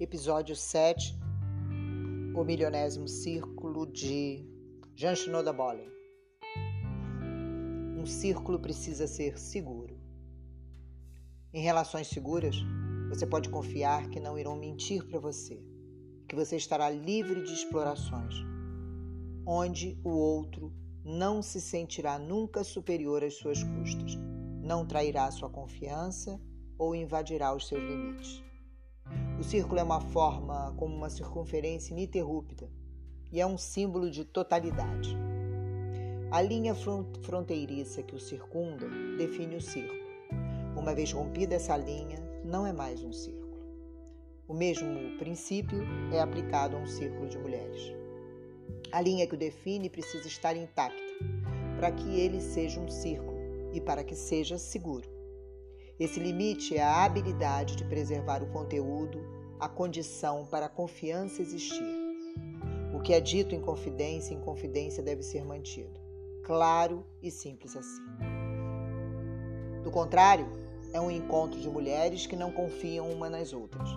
episódio 7, o milionésimo círculo de Jean Shinoda Bolen. Um círculo precisa ser seguro. Em relações seguras, você pode confiar que não irão mentir para você, que você estará livre de explorações, onde o outro não se sentirá nunca superior às suas custas, não trairá sua confiança ou invadirá os seus limites. O círculo é uma forma como uma circunferência ininterrupta e é um símbolo de totalidade. A linha fronteiriça que o circunda define o círculo. Uma vez rompida essa linha, não é mais um círculo. O mesmo princípio é aplicado a um círculo de mulheres. A linha que o define precisa estar intacta para que ele seja um círculo e para que seja seguro. Esse limite é a habilidade de preservar o conteúdo, a condição para a confiança existir. O que é dito em confidência em confidência deve ser mantido. Claro e simples assim. Do contrário, é um encontro de mulheres que não confiam uma nas outras.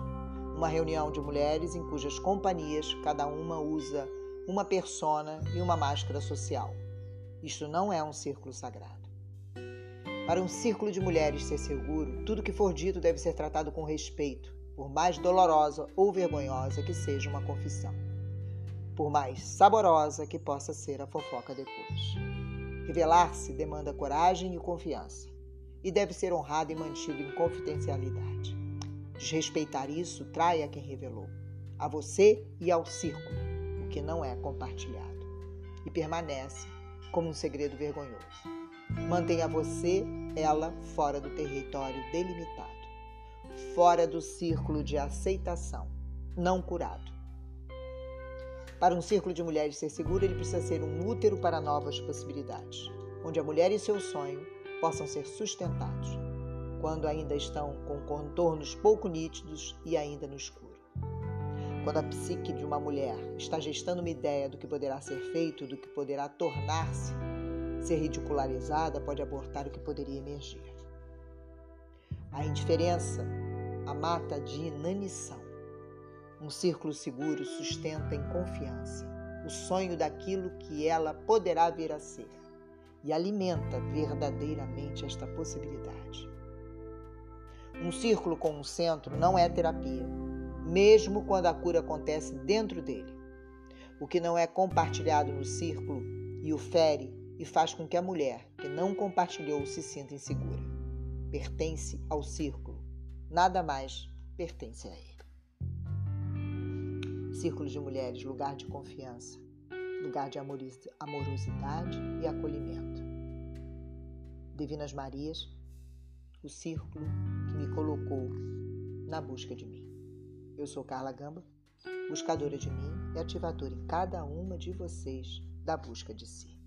Uma reunião de mulheres em cujas companhias cada uma usa uma persona e uma máscara social. Isto não é um círculo sagrado. Para um círculo de mulheres ser seguro, tudo que for dito deve ser tratado com respeito, por mais dolorosa ou vergonhosa que seja uma confissão, por mais saborosa que possa ser a fofoca depois. Revelar-se demanda coragem e confiança, e deve ser honrado e mantido em confidencialidade. Desrespeitar isso trai a quem revelou, a você e ao círculo, o que não é compartilhado, e permanece como um segredo vergonhoso. Mantenha você, ela, fora do território delimitado, fora do círculo de aceitação, não curado. Para um círculo de mulheres ser seguro, ele precisa ser um útero para novas possibilidades, onde a mulher e seu sonho possam ser sustentados, quando ainda estão com contornos pouco nítidos e ainda no escuro. Quando a psique de uma mulher está gestando uma ideia do que poderá ser feito, do que poderá tornar-se, Ser ridicularizada pode abortar o que poderia emergir. A indiferença a mata de inanição. Um círculo seguro sustenta em confiança o sonho daquilo que ela poderá vir a ser e alimenta verdadeiramente esta possibilidade. Um círculo com um centro não é terapia, mesmo quando a cura acontece dentro dele. O que não é compartilhado no círculo e o fere e faz com que a mulher que não compartilhou se sinta insegura. Pertence ao círculo, nada mais pertence a ele. Círculo de mulheres, lugar de confiança, lugar de amorosidade e acolhimento. Divinas Marias, o círculo que me colocou na busca de mim. Eu sou Carla Gamba, buscadora de mim e ativadora em cada uma de vocês da busca de si.